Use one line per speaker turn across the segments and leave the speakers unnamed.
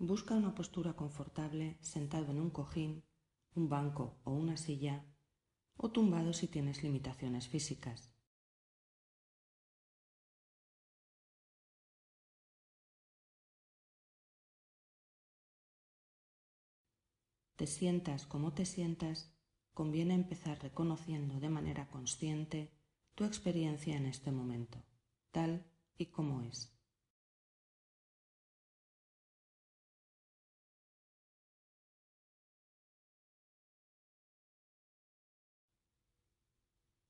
Busca una postura confortable sentado en un cojín, un banco o una silla, o tumbado si tienes limitaciones físicas. Te sientas como te sientas, conviene empezar reconociendo de manera consciente tu experiencia en este momento, tal y como es.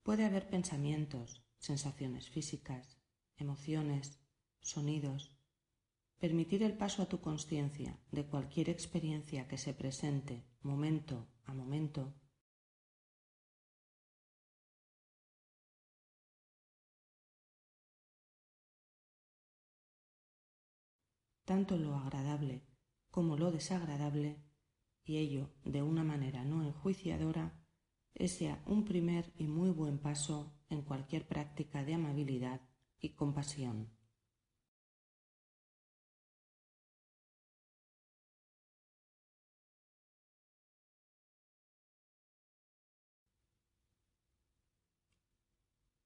Puede haber pensamientos, sensaciones físicas, emociones, sonidos. Permitir el paso a tu conciencia de cualquier experiencia que se presente momento a momento tanto lo agradable como lo desagradable, y ello de una manera no enjuiciadora, es ya un primer y muy buen paso en cualquier práctica de amabilidad y compasión.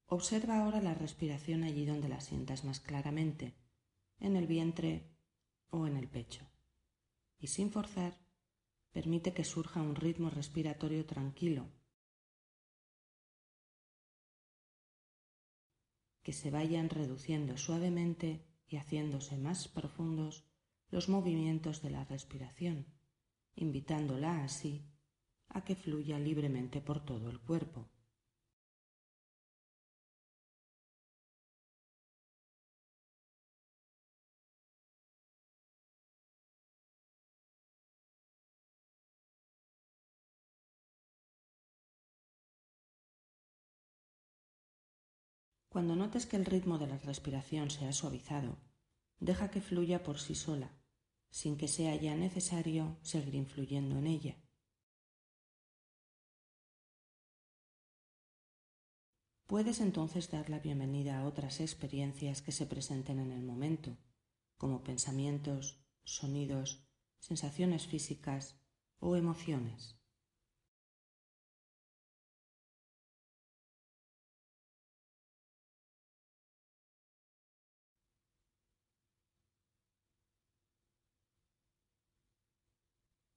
Observa ahora la respiración allí donde la sientas más claramente, en el vientre o en el pecho. Y sin forzar, permite que surja un ritmo respiratorio tranquilo que se vayan reduciendo suavemente y haciéndose más profundos los movimientos de la respiración, invitándola así a que fluya libremente por todo el cuerpo. Cuando notes que el ritmo de la respiración se ha suavizado, deja que fluya por sí sola, sin que sea ya necesario seguir influyendo en ella. Puedes entonces dar la bienvenida a otras experiencias que se presenten en el momento, como pensamientos, sonidos, sensaciones físicas o emociones.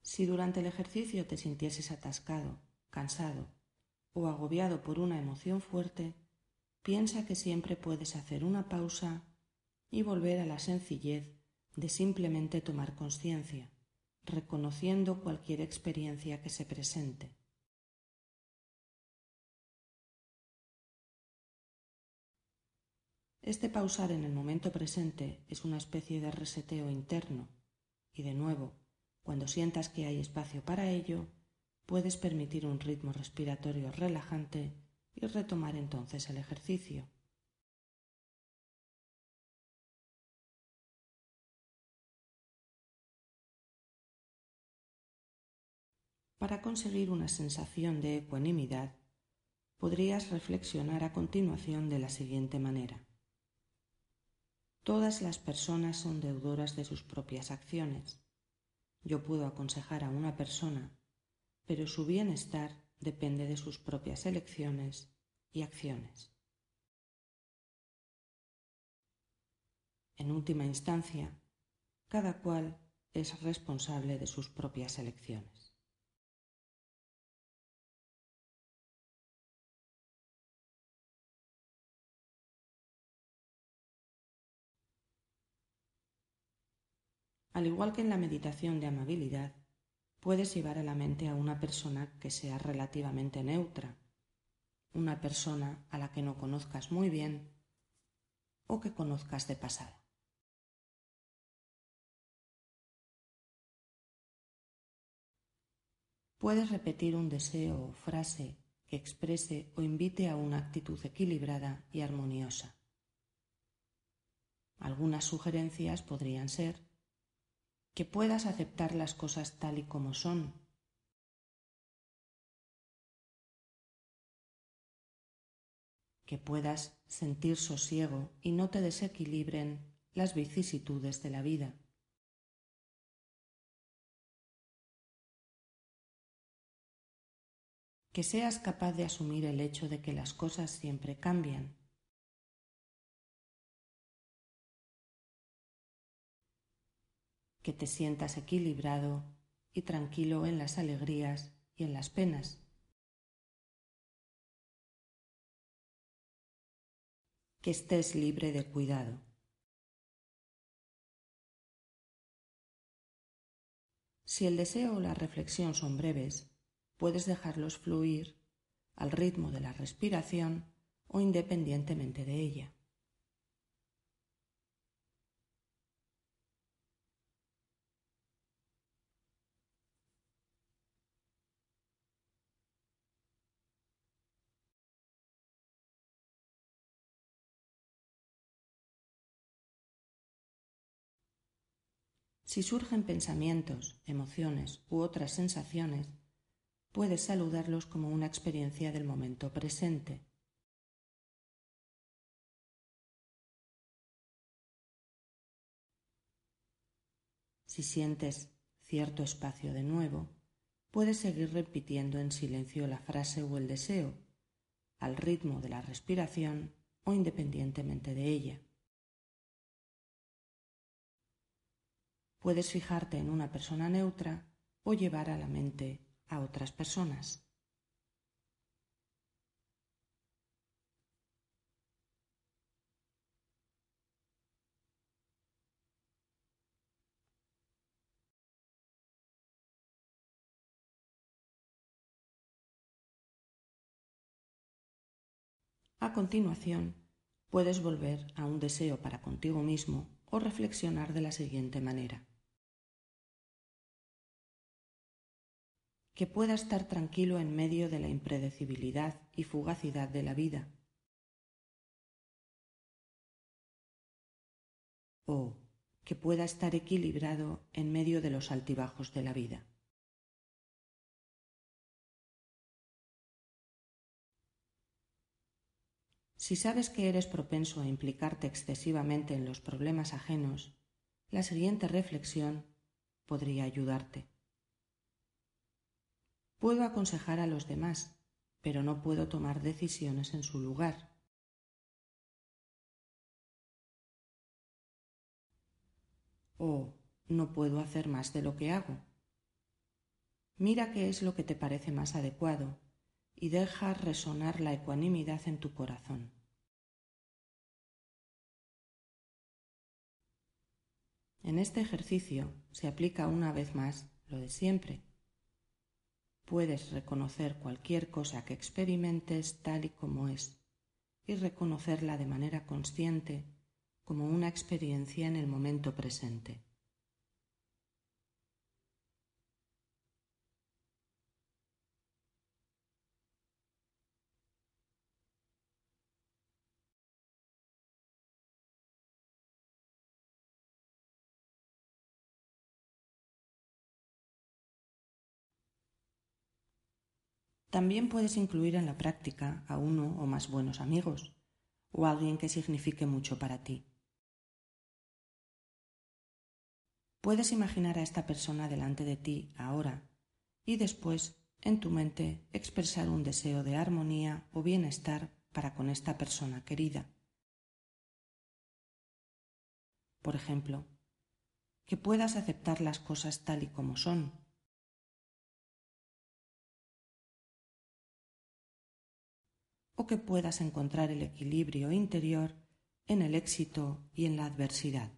Si durante el ejercicio te sintieses atascado, cansado o agobiado por una emoción fuerte, piensa que siempre puedes hacer una pausa y volver a la sencillez de simplemente tomar conciencia, reconociendo cualquier experiencia que se presente. Este pausar en el momento presente es una especie de reseteo interno y de nuevo cuando sientas que hay espacio para ello, puedes permitir un ritmo respiratorio relajante y retomar entonces el ejercicio. Para conseguir una sensación de ecuanimidad, podrías reflexionar a continuación de la siguiente manera. Todas las personas son deudoras de sus propias acciones. Yo puedo aconsejar a una persona, pero su bienestar depende de sus propias elecciones y acciones. En última instancia, cada cual es responsable de sus propias elecciones. Al igual que en la meditación de amabilidad, puedes llevar a la mente a una persona que sea relativamente neutra, una persona a la que no conozcas muy bien o que conozcas de pasada. Puedes repetir un deseo o frase que exprese o invite a una actitud equilibrada y armoniosa. Algunas sugerencias podrían ser que puedas aceptar las cosas tal y como son, que puedas sentir sosiego y no te desequilibren las vicisitudes de la vida. Que seas capaz de asumir el hecho de que las cosas siempre cambian que te sientas equilibrado y tranquilo en las alegrías y en las penas. Que estés libre de cuidado. Si el deseo o la reflexión son breves, puedes dejarlos fluir al ritmo de la respiración o independientemente de ella. Si surgen pensamientos, emociones u otras sensaciones, puedes saludarlos como una experiencia del momento presente. Si sientes cierto espacio de nuevo, puedes seguir repitiendo en silencio la frase o el deseo, al ritmo de la respiración o independientemente de ella. Puedes fijarte en una persona neutra o llevar a la mente a otras personas. A continuación, puedes volver a un deseo para contigo mismo o reflexionar de la siguiente manera. Que pueda estar tranquilo en medio de la impredecibilidad y fugacidad de la vida. O que pueda estar equilibrado en medio de los altibajos de la vida. Si sabes que eres propenso a implicarte excesivamente en los problemas ajenos, la siguiente reflexión podría ayudarte. Puedo aconsejar a los demás, pero no puedo tomar decisiones en su lugar. O no puedo hacer más de lo que hago. Mira qué es lo que te parece más adecuado y deja resonar la ecuanimidad en tu corazón. En este ejercicio se aplica una vez más lo de siempre Puedes reconocer cualquier cosa que experimentes tal y como es y reconocerla de manera consciente como una experiencia en el momento presente. También puedes incluir en la práctica a uno o más buenos amigos o alguien que signifique mucho para ti. Puedes imaginar a esta persona delante de ti ahora y después en tu mente expresar un deseo de armonía o bienestar para con esta persona querida. Por ejemplo, que puedas aceptar las cosas tal y como son o que puedas encontrar el equilibrio interior en el éxito y en la adversidad.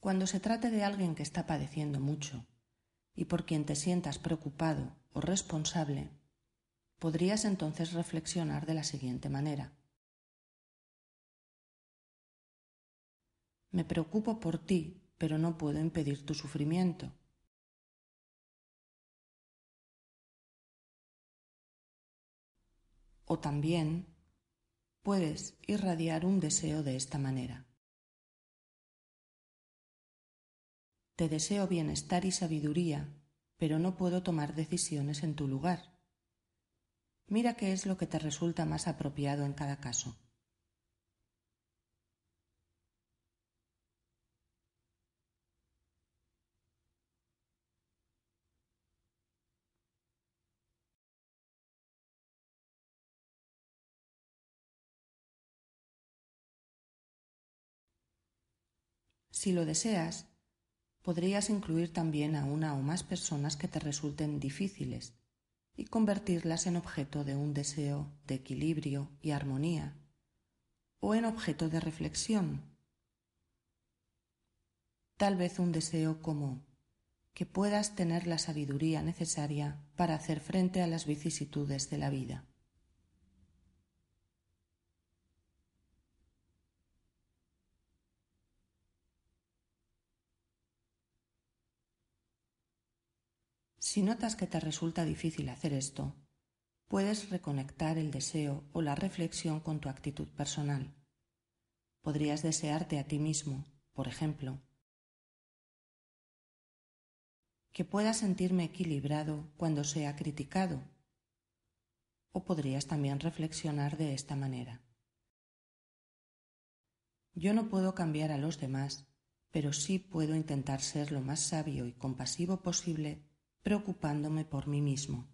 Cuando se trate de alguien que está padeciendo mucho, y por quien te sientas preocupado o responsable, podrías entonces reflexionar de la siguiente manera. Me preocupo por ti, pero no puedo impedir tu sufrimiento. O también puedes irradiar un deseo de esta manera. Te deseo bienestar y sabiduría, pero no puedo tomar decisiones en tu lugar. Mira qué es lo que te resulta más apropiado en cada caso. Si lo deseas, podrías incluir también a una o más personas que te resulten difíciles y convertirlas en objeto de un deseo de equilibrio y armonía o en objeto de reflexión. Tal vez un deseo como que puedas tener la sabiduría necesaria para hacer frente a las vicisitudes de la vida. Si notas que te resulta difícil hacer esto, puedes reconectar el deseo o la reflexión con tu actitud personal. Podrías desearte a ti mismo, por ejemplo, que pueda sentirme equilibrado cuando sea criticado. O podrías también reflexionar de esta manera. Yo no puedo cambiar a los demás, pero sí puedo intentar ser lo más sabio y compasivo posible preocupándome por mí mismo.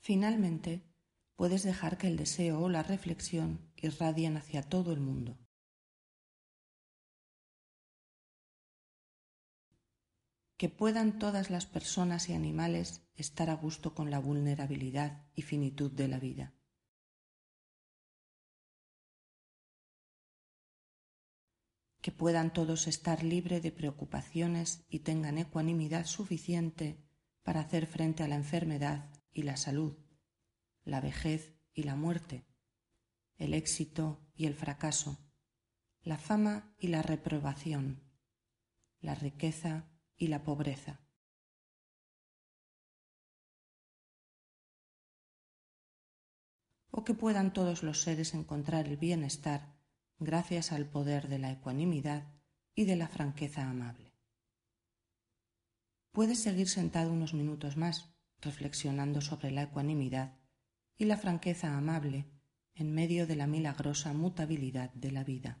Finalmente, puedes dejar que el deseo o la reflexión irradien hacia todo el mundo. Que puedan todas las personas y animales estar a gusto con la vulnerabilidad y finitud de la vida. Que puedan todos estar libres de preocupaciones y tengan ecuanimidad suficiente para hacer frente a la enfermedad y la salud, la vejez y la muerte, el éxito y el fracaso, la fama y la reprobación, la riqueza y la pobreza. O que puedan todos los seres encontrar el bienestar gracias al poder de la ecuanimidad y de la franqueza amable. Puedes seguir sentado unos minutos más reflexionando sobre la ecuanimidad y la franqueza amable en medio de la milagrosa mutabilidad de la vida.